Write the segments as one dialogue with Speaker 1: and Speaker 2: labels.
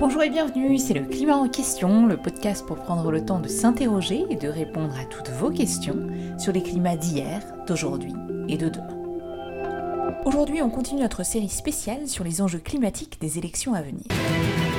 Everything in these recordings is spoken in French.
Speaker 1: Bonjour et bienvenue, c'est le Climat en question, le podcast pour prendre le temps de s'interroger et de répondre à toutes vos questions sur les climats d'hier, d'aujourd'hui et de demain. Aujourd'hui, on continue notre série spéciale sur les enjeux climatiques des élections à venir.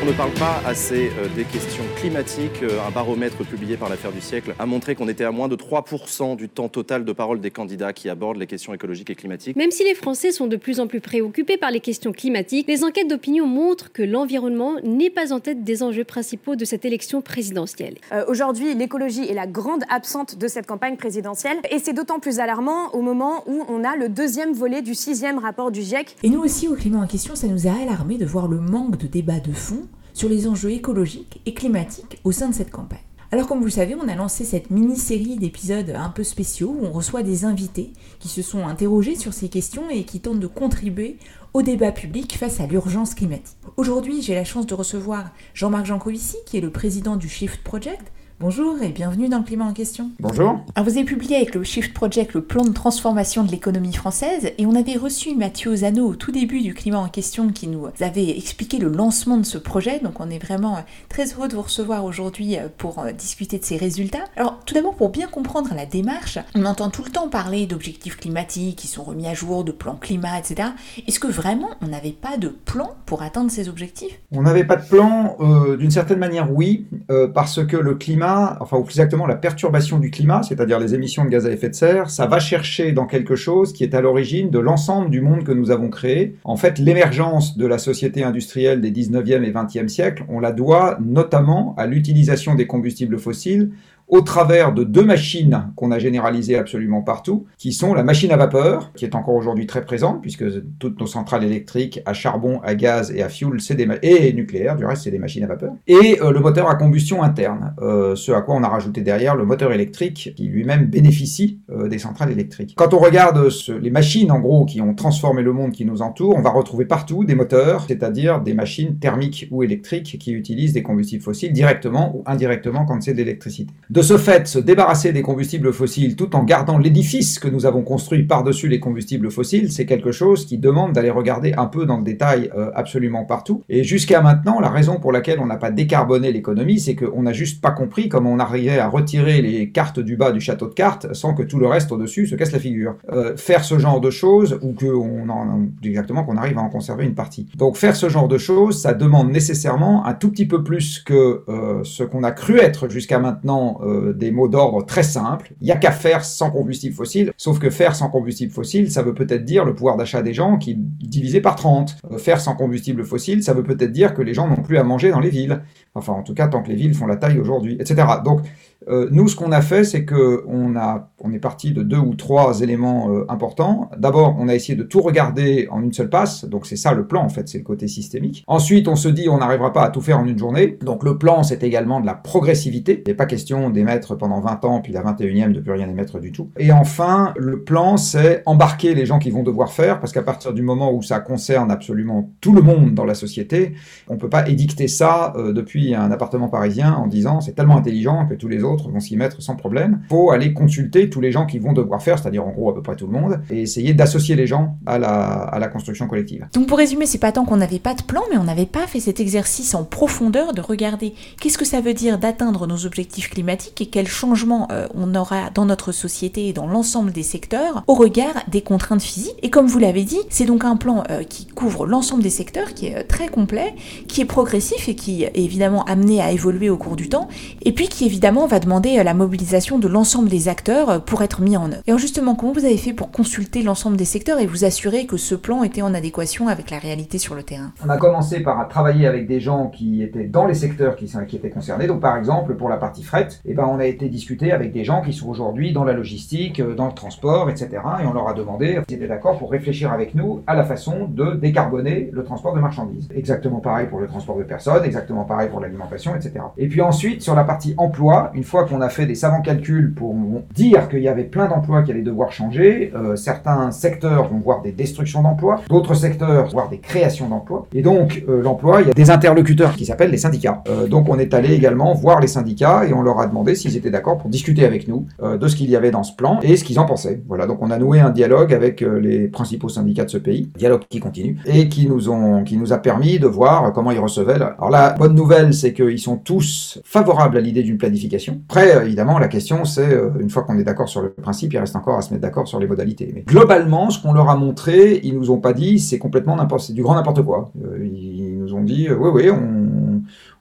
Speaker 2: On ne parle pas assez euh, des questions climatiques. Euh, un baromètre publié par l'affaire du siècle a montré qu'on était à moins de 3% du temps total de parole des candidats qui abordent les questions écologiques et climatiques.
Speaker 3: Même si les Français sont de plus en plus préoccupés par les questions climatiques, les enquêtes d'opinion montrent que l'environnement n'est pas en tête des enjeux principaux de cette élection présidentielle.
Speaker 4: Euh, Aujourd'hui, l'écologie est la grande absente de cette campagne présidentielle et c'est d'autant plus alarmant au moment où on a le deuxième volet du sixième rapport du GIEC.
Speaker 1: Et nous aussi, au Climat en question, ça nous a alarmé de voir le manque de débat de fond sur les enjeux écologiques et climatiques au sein de cette campagne. Alors comme vous le savez, on a lancé cette mini-série d'épisodes un peu spéciaux où on reçoit des invités qui se sont interrogés sur ces questions et qui tentent de contribuer au débat public face à l'urgence climatique. Aujourd'hui, j'ai la chance de recevoir Jean-Marc Jancovici, qui est le président du Shift Project, Bonjour et bienvenue dans le climat en question.
Speaker 5: Bonjour.
Speaker 1: Alors vous avez publié avec le Shift Project le plan de transformation de l'économie française et on avait reçu Mathieu Ozano au tout début du climat en question qui nous avait expliqué le lancement de ce projet. Donc on est vraiment très heureux de vous recevoir aujourd'hui pour discuter de ces résultats. Alors tout d'abord pour bien comprendre la démarche, on entend tout le temps parler d'objectifs climatiques qui sont remis à jour, de plans climat, etc. Est-ce que vraiment on n'avait pas de plan pour atteindre ces objectifs?
Speaker 5: On n'avait pas de plan, euh, d'une certaine manière oui, euh, parce que le climat enfin ou plus exactement la perturbation du climat, c'est-à-dire les émissions de gaz à effet de serre, ça va chercher dans quelque chose qui est à l'origine de l'ensemble du monde que nous avons créé. En fait, l'émergence de la société industrielle des 19e et 20e siècles, on la doit notamment à l'utilisation des combustibles fossiles au travers de deux machines qu'on a généralisées absolument partout, qui sont la machine à vapeur, qui est encore aujourd'hui très présente, puisque toutes nos centrales électriques à charbon, à gaz et à fuel, c'est des et nucléaire, du reste c'est des machines à vapeur, et euh, le moteur à combustion interne, euh, ce à quoi on a rajouté derrière le moteur électrique, qui lui-même bénéficie euh, des centrales électriques. Quand on regarde les machines, en gros, qui ont transformé le monde qui nous entoure, on va retrouver partout des moteurs, c'est-à-dire des machines thermiques ou électriques qui utilisent des combustibles fossiles directement ou indirectement quand c'est de l'électricité. Ce fait, se débarrasser des combustibles fossiles tout en gardant l'édifice que nous avons construit par-dessus les combustibles fossiles, c'est quelque chose qui demande d'aller regarder un peu dans le détail euh, absolument partout. Et jusqu'à maintenant, la raison pour laquelle on n'a pas décarboné l'économie, c'est qu'on n'a juste pas compris comment on arrivait à retirer les cartes du bas du château de cartes sans que tout le reste au-dessus se casse la figure. Euh, faire ce genre de choses, ou que on en, exactement qu'on arrive à en conserver une partie. Donc faire ce genre de choses, ça demande nécessairement un tout petit peu plus que euh, ce qu'on a cru être jusqu'à maintenant euh, des mots d'ordre très simples. Il n'y a qu'à faire sans combustible fossile, sauf que faire sans combustible fossile, ça veut peut-être dire le pouvoir d'achat des gens qui divisé par 30. Euh, faire sans combustible fossile, ça veut peut-être dire que les gens n'ont plus à manger dans les villes. Enfin, en tout cas, tant que les villes font la taille aujourd'hui, etc. Donc, euh, nous, ce qu'on a fait, c'est que on, est parti de deux ou trois éléments euh, importants. D'abord, on a essayé de tout regarder en une seule passe. Donc, c'est ça le plan, en fait, c'est le côté systémique. Ensuite, on se dit, on n'arrivera pas à tout faire en une journée. Donc, le plan, c'est également de la progressivité. Il n'est pas question d'émettre pendant 20 ans, puis la 21e de plus rien émettre du tout. Et enfin, le plan, c'est embarquer les gens qui vont devoir faire, parce qu'à partir du moment où ça concerne absolument tout le monde dans la société, on peut pas édicter ça euh, depuis un appartement parisien en disant c'est tellement intelligent que tous les autres vont s'y mettre sans problème. Il faut aller consulter tous les gens qui vont devoir faire, c'est-à-dire en gros à peu près tout le monde, et essayer d'associer les gens à la, construction collective.
Speaker 1: Donc pour résumer, c'est pas tant qu'on n'avait pas de plan, mais on n'avait pas fait cet exercice en profondeur de regarder qu'est-ce que ça veut dire d'atteindre nos objectifs climatiques et quels changements euh, on aura dans notre société et dans l'ensemble des secteurs au regard des contraintes physiques. Et comme vous l'avez dit, c'est donc un plan euh, qui couvre l'ensemble des secteurs, qui est euh, très complet, qui est progressif et qui est évidemment amené à évoluer au cours du temps, et puis qui évidemment va demander euh, la mobilisation de l'ensemble des acteurs euh, pour être mis en œuvre. Et alors justement, comment vous avez fait pour consulter l'ensemble des secteurs et vous assurer que ce plan était en adéquation avec la réalité sur le terrain?
Speaker 5: On a commencé par travailler avec des gens qui étaient dans les secteurs qui, qui étaient concernés. Donc par exemple, pour la partie fret, eh ben, on a été discuter avec des gens qui sont aujourd'hui dans la logistique, euh, dans le transport, etc. Et on leur a demandé s'ils étaient d'accord pour réfléchir avec nous à la façon de décarboner le transport de marchandises. Exactement pareil pour le transport de personnes, exactement pareil pour l'alimentation, etc. Et puis ensuite, sur la partie emploi, une fois qu'on a fait des savants calculs pour dire qu'il y avait plein d'emplois qui allaient devoir changer. Euh, certains secteurs vont voir des destructions d'emplois, d'autres secteurs vont voir des créations d'emplois. Et donc, euh, l'emploi, il y a des interlocuteurs qui s'appellent les syndicats. Euh, donc, on est allé également voir les syndicats et on leur a demandé s'ils étaient d'accord pour discuter avec nous de ce qu'il y avait dans ce plan et ce qu'ils en pensaient. Voilà, donc on a noué un dialogue avec les principaux syndicats de ce pays, dialogue qui continue et qui nous ont, qui nous a permis de voir comment ils recevaient. Alors la bonne nouvelle, c'est qu'ils sont tous favorables à l'idée d'une planification. Après, évidemment, la question, c'est une fois qu'on est d'accord sur le principe, il reste encore à se mettre d'accord sur les modalités. Mais globalement, ce qu'on leur a montré, ils nous ont pas dit c'est complètement n'importe, c'est du grand n'importe quoi. Euh, ils nous ont dit euh, oui, oui, on,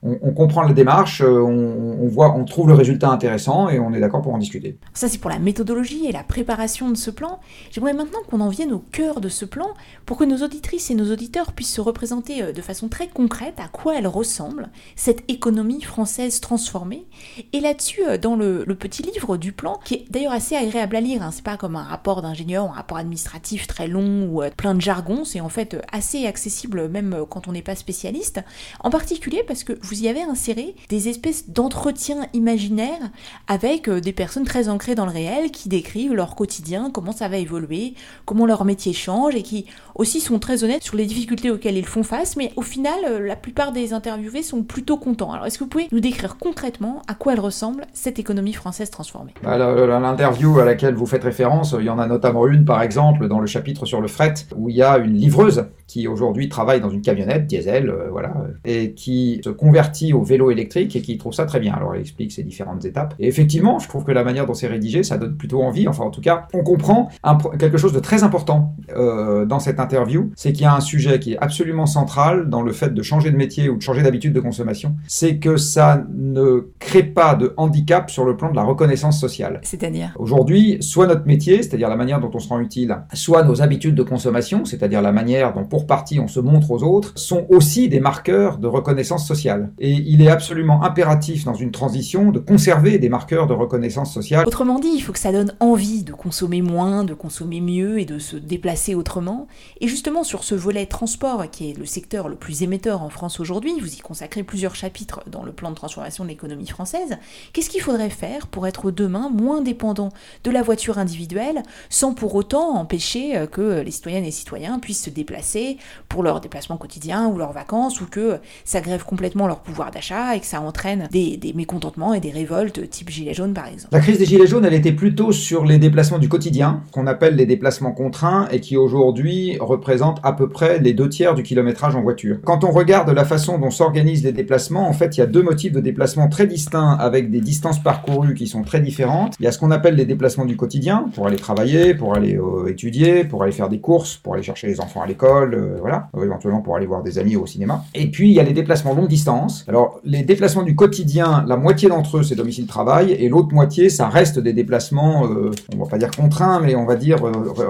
Speaker 5: on, comprend la démarche, euh, on, voit, on trouve le résultat intéressant et on est d'accord pour en discuter.
Speaker 1: Ça, c'est pour la méthodologie et la préparation de ce plan. J'aimerais maintenant qu'on en vienne au cœur de ce plan pour que nos auditrices et nos auditeurs puissent se représenter euh, de façon très concrète à quoi elle ressemble, cette économie française transformée. Et là-dessus, euh, dans le, petit livre du plan, qui est d'ailleurs assez agréable à lire, hein, c'est pas comme un rapport d'ingénieur, un rapport administratif très long ou plein de jargon, c'est en fait assez accessible même quand on n'est pas spécialiste, en particulier parce que vous y avez inséré des espèces d'entretiens imaginaires avec euh, des personnes très ancrées dans le réel qui décrivent leur quotidien, comment ça va évoluer, comment leur métier change et qui aussi sont très honnêtes sur les difficultés auxquelles ils font face, mais au final, euh, la plupart des interviewés sont plutôt contents. Alors, est-ce que vous pouvez nous décrire concrètement à quoi elle ressemble, cette économie française transformée?
Speaker 5: Bah, L'interview à laquelle vous faites référence, il y en a notamment une, par exemple, dans le chapitre sur le fret, où il y a une livreuse qui aujourd'hui travaille dans une camionnette diesel, euh, voilà, et qui se convertit au vélo électrique et qui trouve ça très bien. Alors, elle explique ces différentes étapes. Et effectivement, je trouve que la manière dont c'est rédigé, ça donne plutôt envie. Enfin, en tout cas, on comprend quelque chose de très important euh, dans cette interview, c'est qu'il y a un sujet qui est absolument central dans le fait de changer de métier ou de changer d'habitude de consommation, c'est que ça ne crée pas de handicap sur le plan de la reconnaissance sociale.
Speaker 1: C'est-à-dire?
Speaker 5: Aujourd'hui, soit notre métier, c'est-à-dire la manière dont on se rend utile, soit nos habitudes de consommation, c'est-à-dire la manière dont pour partie on se montre aux autres, sont aussi des marqueurs de reconnaissance sociale. Et il est absolument impératif dans une transition de conserver des marqueurs de reconnaissance sociale.
Speaker 1: Autrement dit, il faut que ça donne envie de consommer moins, de consommer mieux et de se déplacer autrement. Et justement, sur ce volet transport, qui est le secteur le plus émetteur en France aujourd'hui, vous y consacrez plusieurs chapitres dans le plan de transformation de l'économie française, qu'est-ce qu'il faudrait faire pour être demain moins dépendant de la voiture individuelle, sans pour autant empêcher euh, que les citoyennes et citoyens puissent se déplacer pour leurs déplacements quotidiens ou leurs vacances, ou que ça grève complètement leur pouvoir d'achat et que ça entraîne des, mécontentements et des révoltes type Gilets jaunes par exemple.
Speaker 5: La crise des Gilets jaunes, elle était plutôt sur les déplacements du quotidien, qu'on appelle les déplacements contraints, et qui aujourd'hui représentent à peu près les deux tiers du kilométrage en voiture. Quand on regarde la façon dont s'organisent les déplacements, en fait, il y a deux motifs de déplacement très distincts avec des distances parcourues qui sont très différentes. Il y a ce qu'on appelle les déplacements du quotidien, pour aller travailler, pour aller euh, étudier, pour aller faire des courses, pour aller chercher les enfants à l'école, euh, voilà, euh, éventuellement pour aller voir des amis au cinéma. Et puis, il y a les déplacements longue distance. Alors, les déplacements du quotidien, la moitié d'entre eux, c'est domicile-travail, et l'autre moitié, ça reste des déplacements, on va pas dire contraints, mais on va dire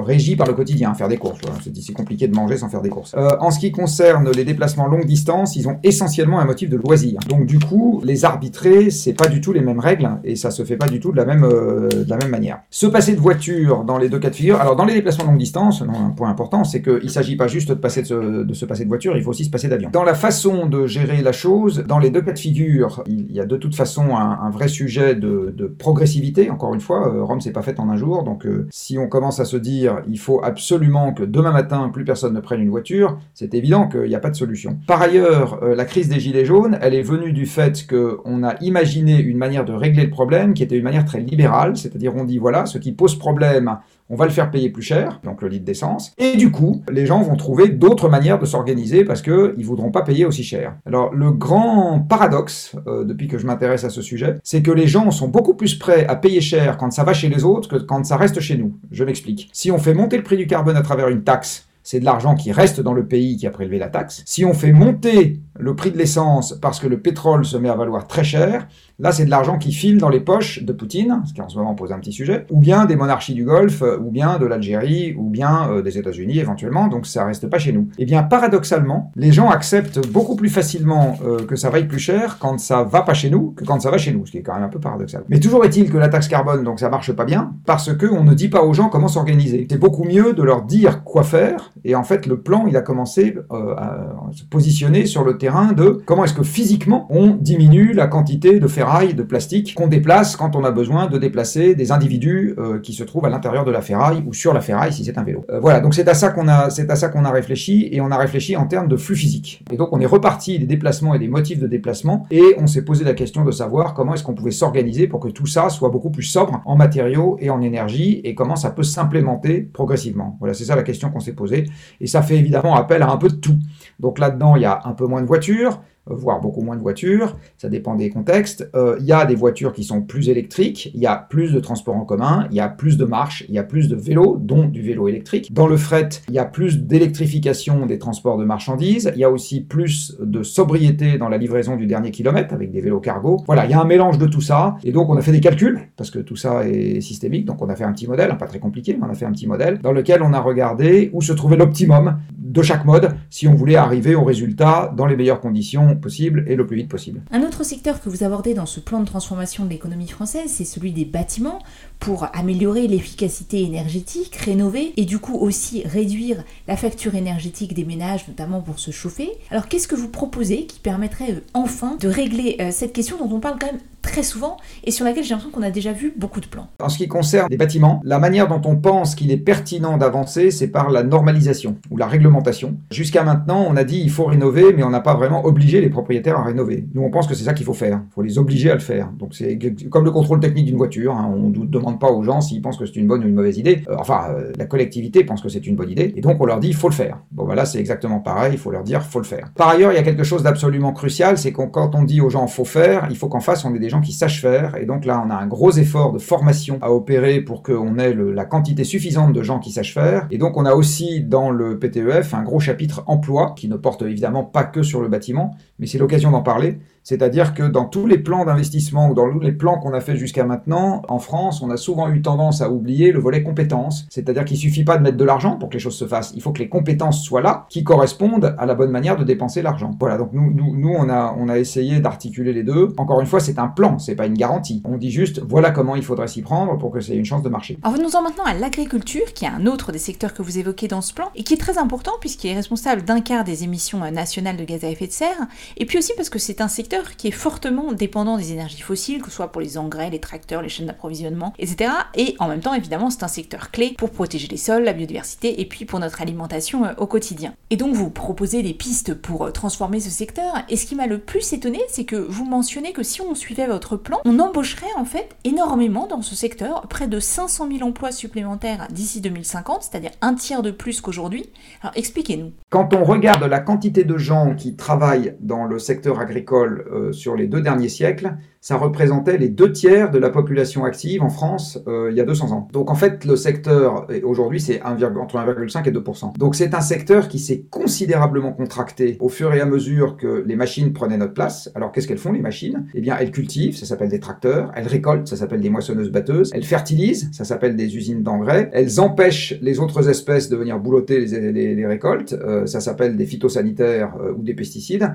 Speaker 5: régis par le quotidien, faire des courses. C'est compliqué de manger sans faire des courses. Euh, en ce qui concerne les déplacements longue distance, ils ont essentiellement un motif de loisir. Donc du coup, les arbitrer, c'est pas du tout les mêmes règles et ça se fait pas du tout de la même, euh, de la même manière. Se passer de voiture dans les deux cas de figure. Alors dans les déplacements longue distance, un point important, c'est qu'il s'agit pas juste de se passer de voiture, il faut aussi se passer d'avion. Dans la façon de gérer la chose, dans les deux cas de figure, il y a de toute façon un, vrai sujet de, progressivité. Encore une fois, euh, Rome s'est pas faite en un jour, donc si on commence à se dire il faut absolument que demain matin plus personne ne prenne une voiture, c'est évident qu'il n'y a pas de solution. Par ailleurs, euh, la crise des Gilets jaunes, elle est venue du fait qu'on a imaginé une manière de régler le problème qui était une manière très libérale, c'est-à-dire on dit voilà, ce qui pose problème, on va le faire payer plus cher, donc le litre d'essence, et du coup, les gens vont trouver d'autres manières de s'organiser parce qu'ils ne voudront pas payer aussi cher. Alors le grand paradoxe, euh, depuis que je m'intéresse à ce sujet, c'est que les gens sont beaucoup plus prêts à payer cher quand ça va chez les autres que quand ça reste chez nous. Je m'explique. Si on fait monter le prix du carbone à travers une taxe, c'est de l'argent qui reste dans le pays qui a prélevé la taxe. Si on fait monter le prix de l'essence parce que le pétrole se met à valoir très cher, là c'est de l'argent qui file dans les poches de Poutine, ce qui en ce moment pose un petit sujet, ou bien des monarchies du Golfe, ou bien de l'Algérie, ou bien euh, des États-Unis éventuellement, donc ça reste pas chez nous. Eh bien paradoxalement, les gens acceptent beaucoup plus facilement euh, que ça vaille plus cher quand ça va pas chez nous que quand ça va chez nous, ce qui est quand même un peu paradoxal. Mais toujours est-il que la taxe carbone, donc ça marche pas bien, parce que on ne dit pas aux gens comment s'organiser. C'est beaucoup mieux de leur dire quoi faire, et en fait le plan il a commencé euh, à se positionner sur le terrain de comment est-ce que physiquement on diminue la quantité de ferraille, de plastique qu'on déplace quand on a besoin de déplacer des individus euh, qui se trouvent à l'intérieur de la ferraille ou sur la ferraille si c'est un vélo. Euh, voilà, donc c'est à ça qu'on a, c'est à ça qu'on a réfléchi et on a réfléchi en termes de flux physique. Et donc on est reparti des déplacements et des motifs de déplacement et on s'est posé la question de savoir comment est-ce qu'on pouvait s'organiser pour que tout ça soit beaucoup plus sobre en matériaux et en énergie et comment ça peut s'implémenter progressivement. Voilà, c'est ça la question qu'on s'est posée et ça fait évidemment appel à un peu de tout. Donc là-dedans, il y a un peu moins de voitures, euh, voire beaucoup moins de voitures, ça dépend des contextes. Euh, il y a des voitures qui sont plus électriques, il y a plus de transports en commun, il y a plus de marches, il y a plus de vélos, dont du vélo électrique. Dans le fret, il y a plus d'électrification des transports de marchandises, il y a aussi plus de sobriété dans la livraison du dernier kilomètre avec des vélos cargo. Voilà, il y a un mélange de tout ça, et donc on a fait des calculs, parce que tout ça est systémique, donc on a fait un petit modèle, pas très compliqué, mais on a fait un petit modèle, dans lequel on a regardé où se trouvait l'optimum de chaque mode si on voulait arriver au résultat dans les meilleures conditions possibles et le plus vite possible.
Speaker 1: Un autre secteur que vous abordez dans ce plan de transformation de l'économie française, c'est celui des bâtiments pour améliorer l'efficacité énergétique, rénover et du coup aussi réduire la facture énergétique des ménages, notamment pour se chauffer. Alors qu'est-ce que vous proposez qui permettrait euh, enfin de régler euh, cette question dont on parle quand même très souvent et sur laquelle j'ai l'impression qu'on a déjà vu beaucoup de plans.
Speaker 5: En ce qui concerne les bâtiments, la manière dont on pense qu'il est pertinent d'avancer, c'est par la normalisation ou la réglementation. Jusqu'à maintenant, on a dit il faut rénover, mais on n'a pas vraiment obligé les propriétaires à rénover. Nous, on pense que c'est ça qu'il faut faire. Il faut les obliger à le faire. Donc c'est comme le contrôle technique d'une voiture. Hein. On ne demande pas aux gens s'ils pensent que c'est une bonne ou une mauvaise idée. Euh, enfin, euh, la collectivité pense que c'est une bonne idée. Et donc on leur dit il faut le faire. Bon, voilà, c'est exactement pareil. Il faut leur dire faut le faire. Par ailleurs, il y a quelque chose d'absolument crucial, c'est que quand on dit aux gens faut faire, il faut qu'en face on ait des qui sachent faire. Et donc là, on a un gros effort de formation à opérer pour qu'on ait la quantité suffisante de gens qui sachent faire. Et donc on a aussi dans le PTEF un gros chapitre emploi qui ne porte évidemment pas que sur le bâtiment, mais c'est l'occasion d'en parler. C'est-à-dire que dans tous les plans d'investissement ou dans tous les plans qu'on a fait jusqu'à maintenant, en France, on a souvent eu tendance à oublier le volet compétences. C'est-à-dire qu'il suffit pas de mettre de l'argent pour que les choses se fassent. Il faut que les compétences soient là, qui correspondent à la bonne manière de dépenser l'argent. Voilà. Donc nous, nous, on a, on a essayé d'articuler les deux. Encore une fois, c'est un plan, c'est pas une garantie. On dit juste, voilà comment il faudrait s'y prendre pour que c'est une chance de marcher.
Speaker 1: Alors venons-en maintenant à l'agriculture, qui est un autre des secteurs que vous évoquez dans ce plan et qui est très important puisqu'il est responsable d'un quart des émissions nationales de gaz à effet de serre. Et puis aussi parce que c'est un secteur qui est fortement dépendant des énergies fossiles, que ce soit pour les engrais, les tracteurs, les chaînes d'approvisionnement, etc. Et en même temps, évidemment, c'est un secteur clé pour protéger les sols, la biodiversité et puis pour notre alimentation euh, au quotidien. Et donc, vous proposez des pistes pour euh, transformer ce secteur. Et ce qui m'a le plus étonné, c'est que vous mentionnez que si on suivait votre plan, on embaucherait en fait énormément dans ce secteur, près de 500 000 emplois supplémentaires d'ici 2050, c'est-à-dire un tiers de plus qu'aujourd'hui. Alors expliquez-nous.
Speaker 5: Quand on regarde la quantité de gens qui travaillent dans le secteur agricole sur les deux derniers siècles, ça représentait les deux tiers de la population active en France euh, il y a 200 ans. Donc en fait, le secteur, aujourd'hui, c'est entre 1,5 et 2 Donc c'est un secteur qui s'est considérablement contracté au fur et à mesure que les machines prenaient notre place. Alors qu'est-ce qu'elles font, les machines? Eh bien, elles cultivent, ça s'appelle des tracteurs. Elles récoltent, ça s'appelle des moissonneuses-batteuses. Elles fertilisent, ça s'appelle des usines d'engrais. Elles empêchent les autres espèces de venir boulotter les, récoltes, euh, ça s'appelle des phytosanitaires euh, ou des pesticides.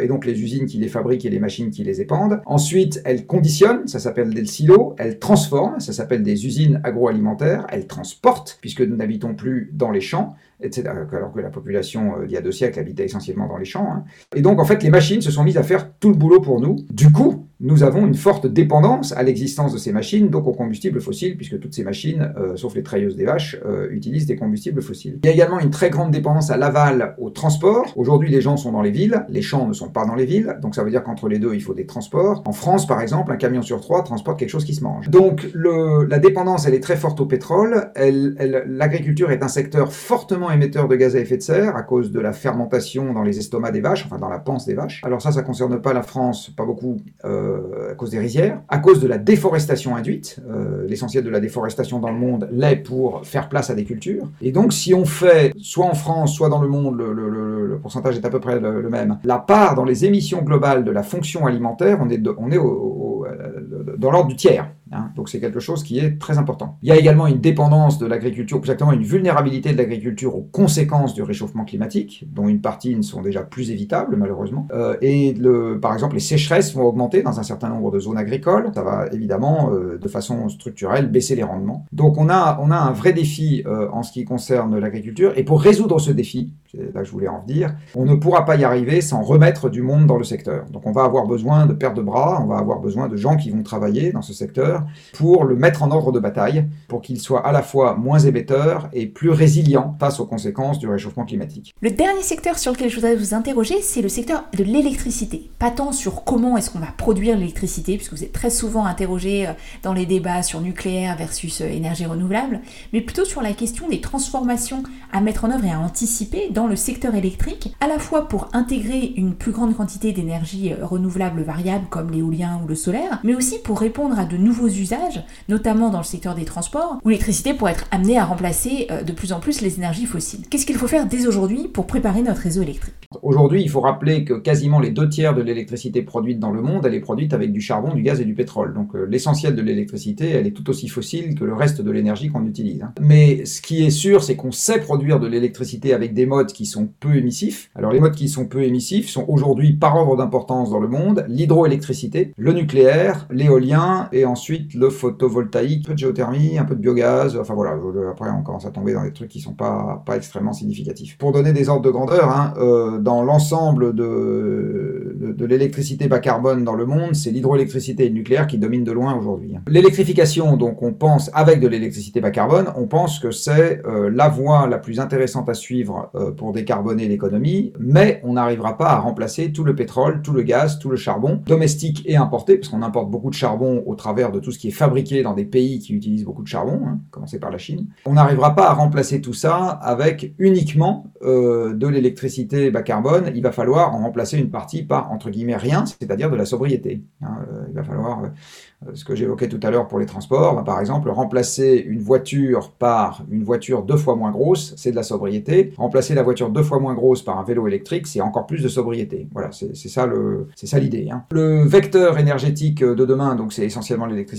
Speaker 5: et donc les usines qui les fabriquent et les machines qui les épandent. Ensuite, elle conditionne, ça s'appelle des silos, elle transforme, ça s'appelle des usines agroalimentaires, elle transporte, puisque nous n'habitons plus dans les champs, etc. Alors que la population, euh, il y a deux siècles, habitait essentiellement dans les champs. Hein. Et donc, en fait, les machines se sont mises à faire tout le boulot pour nous. Du coup, nous avons une forte dépendance à l'existence de ces machines, donc aux combustibles fossiles, puisque toutes ces machines, euh, sauf les treilleuses des vaches, euh, utilisent des combustibles fossiles. Il y a également une très grande dépendance à l'aval, au transport. Aujourd'hui, les gens sont dans les villes, les champs ne sont pas dans les villes, donc ça veut dire qu'entre les deux, il faut des transports. En France, par exemple, un camion sur trois transporte quelque chose qui se mange. Donc, la dépendance, elle est très forte au pétrole. L'agriculture est un secteur fortement émetteur de gaz à effet de serre à cause de la fermentation dans les estomacs des vaches, enfin dans la panse des vaches. Alors ça, ça concerne pas la France, pas beaucoup. Euh, à cause des rizières, à cause de la déforestation induite. Euh, l'essentiel de la déforestation dans le monde l'est pour faire place à des cultures. Et donc, si on fait, soit en France, soit dans le monde, le, pourcentage est à peu près le, même, la part dans les émissions globales de la fonction alimentaire, on est, on est euh, dans l'ordre du tiers. Hein. donc c'est quelque chose qui est très important. Il y a également une dépendance de l'agriculture, exactement une vulnérabilité de l'agriculture aux conséquences du réchauffement climatique, dont une partie ne sont déjà plus évitables malheureusement. Euh, et le, par exemple, les sécheresses vont augmenter dans un certain nombre de zones agricoles. Ça va évidemment, euh, de façon structurelle, baisser les rendements. Donc on a, on a un vrai défi euh, en ce qui concerne l'agriculture. Et pour résoudre ce défi, c'est là que je voulais en venir, on ne pourra pas y arriver sans remettre du monde dans le secteur. Donc on va avoir besoin de paires de bras, on va avoir besoin de gens qui vont travailler dans ce secteur pour le mettre en ordre de bataille, pour qu'il soit à la fois moins émetteur et plus résilient face aux conséquences du réchauffement climatique.
Speaker 1: Le dernier secteur sur lequel je voudrais vous interroger, c'est le secteur de l'électricité. Pas tant sur comment est-ce qu'on va produire l'électricité, puisque vous êtes très souvent interrogé euh, dans les débats sur nucléaire versus euh, énergie renouvelable, mais plutôt sur la question des transformations à mettre en œuvre et à anticiper dans le secteur électrique, à la fois pour intégrer une plus grande quantité d'énergie euh, renouvelable variable comme l'éolien ou le solaire, mais aussi pour répondre à de nouveaux usages, notamment dans le secteur des transports, où l'électricité pourrait être amenée à remplacer euh, de plus en plus les énergies fossiles. Qu'est-ce qu'il faut faire dès aujourd'hui pour préparer notre réseau électrique?
Speaker 5: Aujourd'hui, il faut rappeler que quasiment les deux tiers de l'électricité produite dans le monde, elle est produite avec du charbon, du gaz et du pétrole. Donc euh, l'essentiel de l'électricité, elle est tout aussi fossile que le reste de l'énergie qu'on utilise. Hein. Mais ce qui est sûr, c'est qu'on sait produire de l'électricité avec des modes qui sont peu émissifs. Alors les modes qui sont peu émissifs sont aujourd'hui par ordre d'importance dans le monde l'hydroélectricité, le nucléaire, l'éolien et ensuite le photovoltaïque, un peu de géothermie, un peu de biogaz. Enfin voilà, après on commence à tomber dans des trucs qui sont pas, pas extrêmement significatifs. Pour donner des ordres de grandeur, hein, euh, dans l'ensemble de, de, l'électricité bas carbone dans le monde, c'est l'hydroélectricité et le nucléaire qui dominent de loin aujourd'hui. hein. L'électrification, donc on pense avec de l'électricité bas carbone, on pense que c'est euh, la voie la plus intéressante à suivre euh, pour décarboner l'économie, mais on n'arrivera pas à remplacer tout le pétrole, tout le gaz, tout le charbon, domestique et importé, parce qu'on importe beaucoup de charbon au travers de tout ce qui est fabriqué dans des pays qui utilisent beaucoup de charbon, hein, commencer par la Chine. On n'arrivera pas à remplacer tout ça avec uniquement euh, de l'électricité bas carbone, il va falloir en remplacer une partie par, entre guillemets, rien, c'est-à-dire de la sobriété. hein. Euh, il va falloir, euh, ce que j'évoquais tout à l'heure pour les transports, bah, par exemple, remplacer une voiture par une voiture deux fois moins grosse, c'est de la sobriété. Remplacer la voiture deux fois moins grosse par un vélo électrique, c'est encore plus de sobriété. Voilà, c'est ça le, l'idée. hein. Le vecteur énergétique de demain, donc c'est essentiellement l'électricité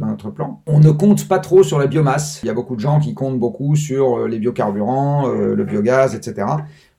Speaker 5: dans notre plan. On ne compte pas trop sur la biomasse. Il y a beaucoup de gens qui comptent beaucoup sur euh, les biocarburants, euh, le biogaz, etc.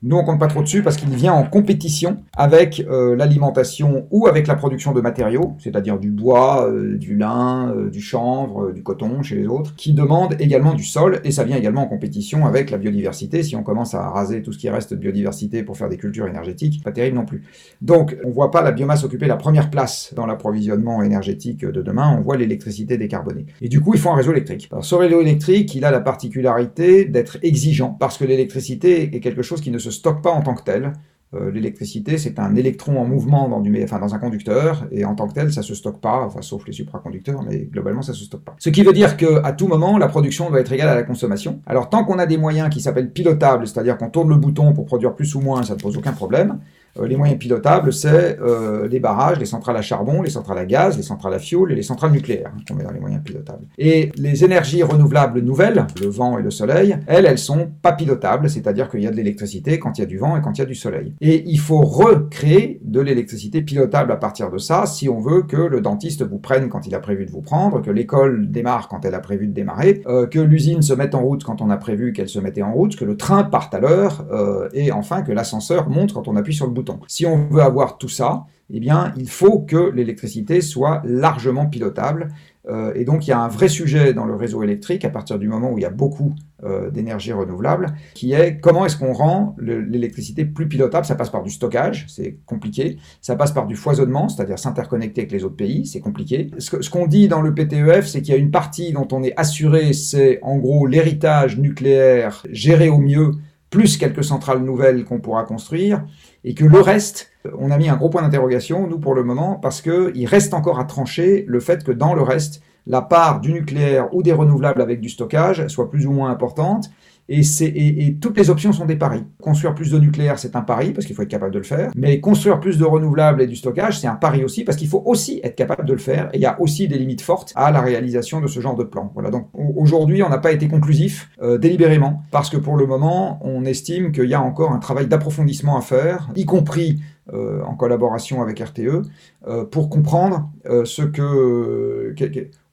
Speaker 5: Nous, on compte pas trop dessus parce qu'il vient en compétition avec euh, l'alimentation ou avec la production de matériaux, c'est-à-dire du bois, euh, du lin, euh, du chanvre, du coton chez les autres, qui demandent également du sol et ça vient également en compétition avec la biodiversité. Si on commence à raser tout ce qui reste de biodiversité pour faire des cultures énergétiques, pas terrible non plus. Donc, on voit pas la biomasse occuper la première place dans l'approvisionnement énergétique de demain, on voit l'électricité décarbonée. Et du coup, il faut un réseau électrique. Alors, ce réseau électrique, il a la particularité d'être exigeant parce que l'électricité est quelque chose qui ne se stocke pas en tant que tel. Euh, L'électricité, c'est un électron en mouvement dans, du, enfin, dans un conducteur, et en tant que tel, ça se stocke pas, enfin, sauf les supraconducteurs, mais globalement, ça se stocke pas. Ce qui veut dire que à tout moment, la production doit être égale à la consommation. Alors, tant qu'on a des moyens qui s'appellent pilotables, c'est-à-dire qu'on tourne le bouton pour produire plus ou moins, ça ne pose aucun problème. Euh, les moyens pilotables, c'est euh, les barrages, les centrales à charbon, les centrales à gaz, les centrales à fioul et les centrales nucléaires hein, qu'on met dans les moyens pilotables. Et les énergies renouvelables nouvelles, le vent et le soleil, elles, elles sont pas pilotables, c'est-à-dire qu'il y a de l'électricité quand il y a du vent et quand il y a du soleil. Et il faut recréer de l'électricité pilotable à partir de ça si on veut que le dentiste vous prenne quand il a prévu de vous prendre, que l'école démarre quand elle a prévu de démarrer, euh, que l'usine se mette en route quand on a prévu qu'elle se mettait en route, que le train parte à l'heure, euh, et enfin que l'ascenseur monte quand on appuie sur le bouton. Si on veut avoir tout ça, eh il faut que l'électricité soit largement pilotable. Euh, et donc, il y a un vrai sujet dans le réseau électrique à partir du moment où il y a beaucoup euh, d'énergie renouvelable, qui est comment est-ce qu'on rend le- l'électricité plus pilotable? Ça passe par du stockage, c'est compliqué. Ça passe par du foisonnement, c'est-à-dire s'interconnecter avec les autres pays, c'est compliqué. Ce ce qu'on dit dans le PTEF, c'est qu'il y a une partie dont on est assuré, c'est en gros l'héritage nucléaire géré au mieux, plus quelques centrales nouvelles qu'on pourra construire et que le reste, on a mis un gros point d'interrogation, nous, pour le moment, parce qu'il reste encore à trancher le fait que dans le reste, la part du nucléaire ou des renouvelables avec du stockage soit plus ou moins importante. Et, toutes les options sont des paris. Construire plus de nucléaire, c'est un pari, parce qu'il faut être capable de le faire. Mais construire plus de renouvelables et du stockage, c'est un pari aussi, parce qu'il faut aussi être capable de le faire. Et il y a aussi des limites fortes à la réalisation de ce genre de plan. Voilà, donc au- aujourd'hui, on n'a pas été conclusif euh, délibérément, parce que pour le moment, on estime qu'il y a encore un travail d'approfondissement à faire, y compris euh, en collaboration avec RTE, euh, pour comprendre ce que-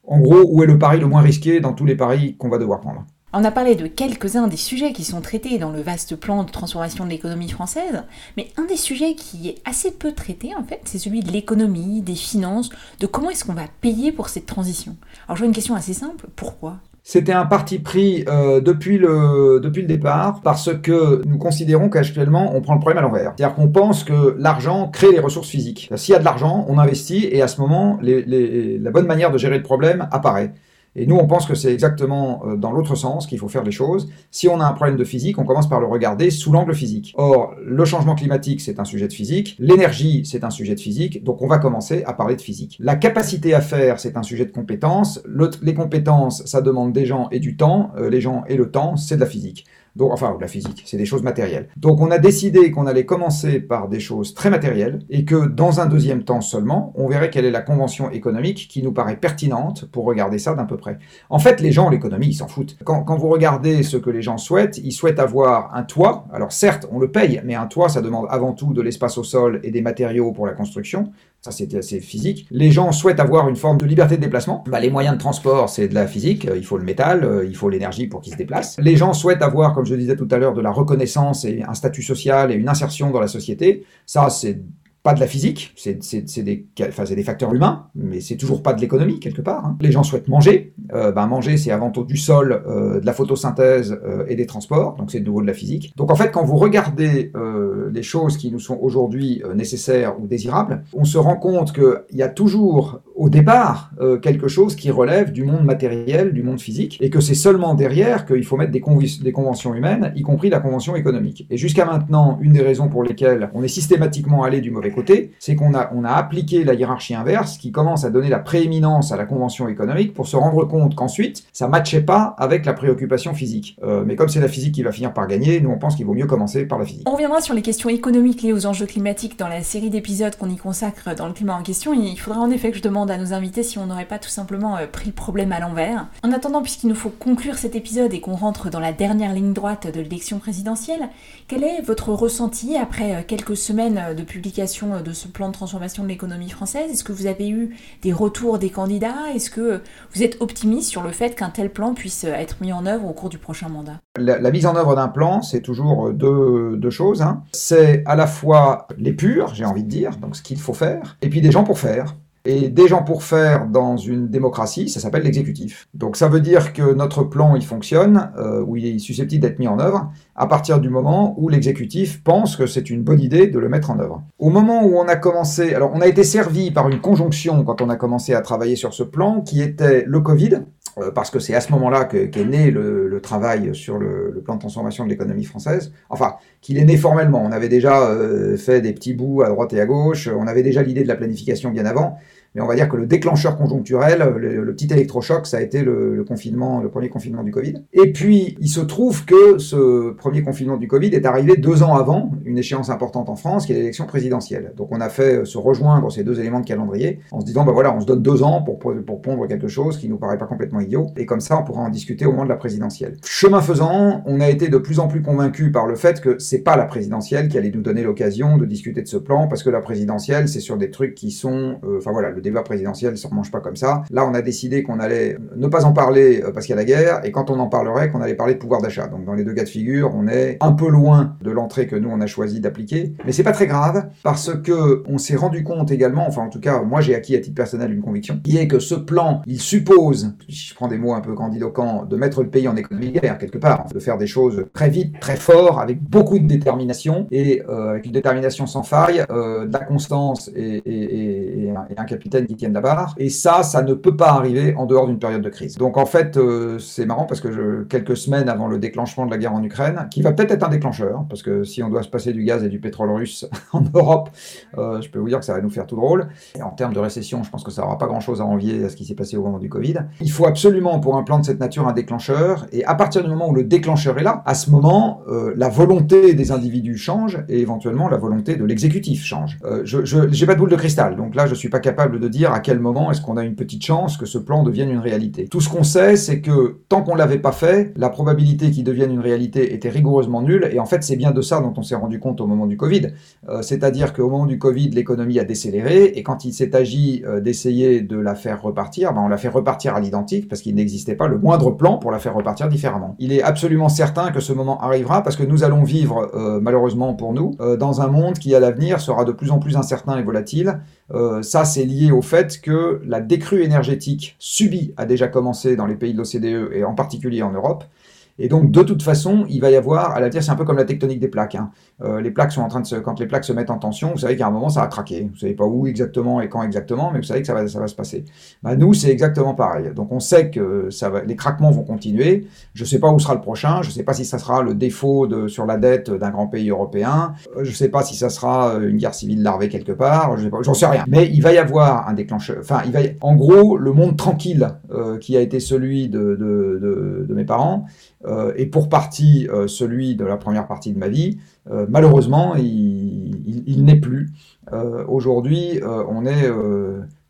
Speaker 5: en gros, où est le pari le moins risqué dans tous les paris qu'on va devoir prendre?
Speaker 1: On a parlé de quelques-uns des sujets qui sont traités dans le vaste plan de transformation de l'économie française, mais un des sujets qui est assez peu traité en fait, c'est celui de l'économie, des finances, de comment est-ce qu'on va payer pour cette transition? Alors je vois une question assez simple, pourquoi?
Speaker 5: C'était un parti pris euh, depuis, le, depuis le départ parce que nous considérons qu'actuellement on prend le problème à l'envers. C'est-à-dire qu'on pense que l'argent crée les ressources physiques. S'il y a de l'argent, on investit et à ce moment, la bonne manière de gérer le problème apparaît. Et nous, on pense que c'est exactement euh, dans l'autre sens qu'il faut faire les choses. Si on a un problème de physique, on commence par le regarder sous l'angle physique. Or, le changement climatique, c'est un sujet de physique. L'énergie, c'est un sujet de physique. Donc, on va commencer à parler de physique. La capacité à faire, c'est un sujet de compétence. les compétences, ça demande des gens et du temps. Euh, les gens et le temps, c'est de la physique. Enfin, la physique, c'est des choses matérielles. Donc, on a décidé qu'on allait commencer par des choses très matérielles et que dans un deuxième temps seulement, on verrait quelle est la convention économique qui nous paraît pertinente pour regarder ça d'un peu près. En fait, les gens, l'économie, ils s'en foutent. Quand, quand, vous regardez ce que les gens souhaitent, ils souhaitent avoir un toit. Alors, certes, on le paye, mais un toit, ça demande avant tout de l'espace au sol et des matériaux pour la construction. Ça, c'était assez physique. Les gens souhaitent avoir une forme de liberté de déplacement. Bah, les moyens de transport, c'est de la physique. Il faut le métal, euh, il faut l'énergie pour qu'ils se déplacent. Les gens souhaitent avoir, comme je disais tout à l'heure, de la reconnaissance et un statut social et une insertion dans la société. Ça, c'est pas de la physique, c'est des, enfin, des facteurs humains, mais c'est toujours pas de l'économie quelque part. Hein. Les gens souhaitent manger, euh, ben manger c'est avant tout du sol, euh, de la photosynthèse euh, et des transports, donc c'est de nouveau de la physique. Donc en fait quand vous regardez les choses qui nous sont aujourd'hui nécessaires ou désirables, on se rend compte qu'il y a toujours au départ euh, quelque chose qui relève du monde matériel, du monde physique, et que c'est seulement derrière qu'il faut mettre des, conventions humaines, y compris la convention économique. Et jusqu'à maintenant, une des raisons pour lesquelles on est systématiquement allé du mauvais côté, c'est qu'on a, on a appliqué la hiérarchie inverse qui commence à donner la prééminence à la convention économique pour se rendre compte qu'ensuite, ça matchait pas avec la préoccupation physique. Euh, mais comme c'est la physique qui va finir par gagner, nous on pense qu'il vaut mieux commencer par la physique.
Speaker 1: On reviendra sur les questions économiques liées aux enjeux climatiques dans la série d'épisodes qu'on y consacre dans le climat en question. Il faudra en effet que je demande à nos invités si on n'aurait pas tout simplement euh, pris le problème à l'envers. En attendant, puisqu'il nous faut conclure cet épisode et qu'on rentre dans la dernière ligne droite de l'élection présidentielle, quel est votre ressenti après euh, quelques semaines de publication de ce plan de transformation de l'économie française? Est-ce que vous avez eu des retours des candidats? Est-ce que vous êtes optimiste sur le fait qu'un tel plan puisse être mis en œuvre au cours du prochain mandat?
Speaker 5: La, mise en œuvre d'un plan, c'est toujours deux, deux choses. Hein. C'est à la fois les purs, j'ai envie de dire, donc ce qu'il faut faire, et puis des gens pour faire. Et des gens pour faire dans une démocratie, ça s'appelle l'exécutif. Donc ça veut dire que notre plan, il fonctionne, euh, ou il est susceptible d'être mis en œuvre, à partir du moment où l'exécutif pense que c'est une bonne idée de le mettre en œuvre. Au moment où on a commencé, alors on a été servi par une conjonction quand on a commencé à travailler sur ce plan, qui était le Covid, parce que c'est à ce moment-là qu'est né le, travail sur le, plan de transformation de l'économie française. Enfin, qu'il est né formellement. On avait déjà euh, fait des petits bouts à droite et à gauche, on avait déjà l'idée de la planification bien avant, mais on va dire que le déclencheur conjoncturel, le, petit électrochoc, ça a été le, confinement, le premier confinement du Covid. Et puis, il se trouve que ce premier confinement du Covid est arrivé deux ans avant une échéance importante en France, qui est l'élection présidentielle. Donc, on a fait se rejoindre ces deux éléments de calendrier en se disant, bah voilà, on se donne deux ans pour, pour pondre quelque chose qui nous paraît pas complètement idiot, et comme ça, on pourra en discuter au moment de la présidentielle. Chemin faisant, on a été de plus en plus convaincus par le fait que c'est pas la présidentielle qui allait nous donner l'occasion de discuter de ce plan, parce que la présidentielle, c'est sur des trucs qui sont, euh, enfin voilà, le débat présidentiel ne se remange pas comme ça. Là, on a décidé qu'on allait ne pas en parler euh, parce qu'il y a la guerre, et quand on en parlerait, qu'on allait parler de pouvoir d'achat. Donc dans les deux cas de figure, on est un peu loin de l'entrée que nous on a choisi d'appliquer, mais c'est pas très grave parce que on s'est rendu compte également, enfin en tout cas, moi j'ai acquis à titre personnel une conviction, qui est que ce plan, il suppose, je prends des mots un peu grandiloquents, de mettre le pays en économie guerre quelque part, de faire des choses très vite, très fort, avec beaucoup de détermination et euh, avec une détermination sans faille, euh, de constance et, et, un, qui tienne la barre. Et ça, ça ne peut pas arriver en dehors d'une période de crise. Donc en fait, euh, c'est marrant parce que quelques semaines avant le déclenchement de la guerre en Ukraine, qui va peut-être être un déclencheur, parce que si on doit se passer du gaz et du pétrole russe en Europe, euh, je peux vous dire que ça va nous faire tout drôle. Et en termes de récession, je pense que ça n'aura pas grand-chose à envier à ce qui s'est passé au moment du Covid. Il faut absolument pour un plan de cette nature un déclencheur. Et à partir du moment où le déclencheur est là, à ce moment, euh, la volonté des individus change et éventuellement la volonté de l'exécutif change. Je n'ai pas de boule de cristal, donc là je suis pas capable de dire à quel moment est-ce qu'on a une petite chance que ce plan devienne une réalité. Tout ce qu'on sait, c'est que tant qu'on l'avait pas fait, la probabilité qu'il devienne une réalité était rigoureusement nulle. Et en fait, c'est bien de ça dont on s'est rendu compte au moment du Covid. Euh, c'est-à-dire qu'au moment du Covid, l'économie a décéléré et quand il s'est agi d'essayer de la faire repartir, ben on l'a fait repartir à l'identique parce qu'il n'existait pas le moindre plan pour la faire repartir différemment. Il est absolument certain que ce moment arrivera parce que nous allons vivre, euh, malheureusement pour nous, euh, dans un monde qui à l'avenir sera de plus en plus incertain et volatile. Euh, ça, c'est lié au fait que la décrue énergétique subie a déjà commencé dans les pays de l'OCDE et en particulier en Europe. Et donc, de toute façon, il va y avoir, à l'avenir, c'est un peu comme la tectonique des plaques. Hein. Euh, les plaques sont en train de se, quand les plaques se mettent en tension, vous savez qu'à un moment, ça va craquer. Vous savez pas où exactement et quand exactement, mais vous savez que ça va, ça va se passer. Bah, nous, c'est exactement pareil. Donc, on sait que ça va, les craquements vont continuer. Je sais pas où sera le prochain. Je sais pas si ça sera le défaut de, sur la dette d'un grand pays européen. Euh, je sais pas si ça sera euh, une guerre civile larvée quelque part. Je sais j'en sais rien. Mais il va y avoir un déclencheur. Enfin, il va y... en gros, le monde tranquille euh, qui a été celui de, de, de, de mes parents, et pour partie euh, celui de la première partie de ma vie, euh, malheureusement, il, n'est plus. Aujourd'hui, on est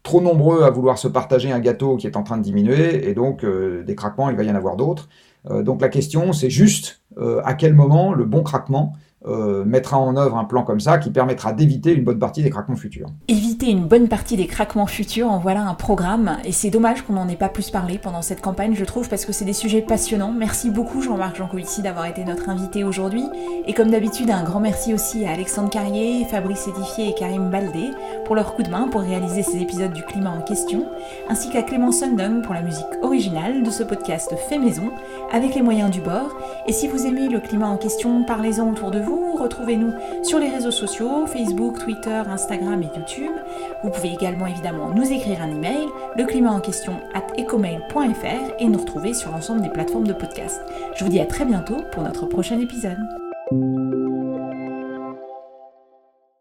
Speaker 5: trop nombreux à vouloir se partager un gâteau qui est en train de diminuer, et donc des craquements, il va y en avoir d'autres. donc la question, c'est juste à quel moment le bon craquement euh, mettra en œuvre un plan comme ça qui permettra d'éviter une bonne partie des craquements futurs.
Speaker 1: Une bonne partie des craquements futurs, en voilà un programme, et c'est dommage qu'on n'en ait pas plus parlé pendant cette campagne, je trouve, parce que c'est des sujets passionnants. Merci beaucoup Jean-Marc Jancovici d'avoir été notre invité aujourd'hui, et comme d'habitude, un grand merci aussi à Alexandre Carrier, Fabrice Édifié et Karim Baldé pour leur coup de main pour réaliser ces épisodes du climat en question, ainsi qu'à Clément Sundung pour la musique originale de ce podcast fait maison, avec les moyens du bord. Et si vous aimez le climat en question, parlez-en autour de vous Retrouvez-nous sur les réseaux sociaux, Facebook, Twitter, Instagram et YouTube. Vous pouvez également évidemment nous écrire un email, le climat en question ecomail.fr et nous retrouver sur l'ensemble des plateformes de podcast. Je vous dis à très bientôt pour notre prochain épisode.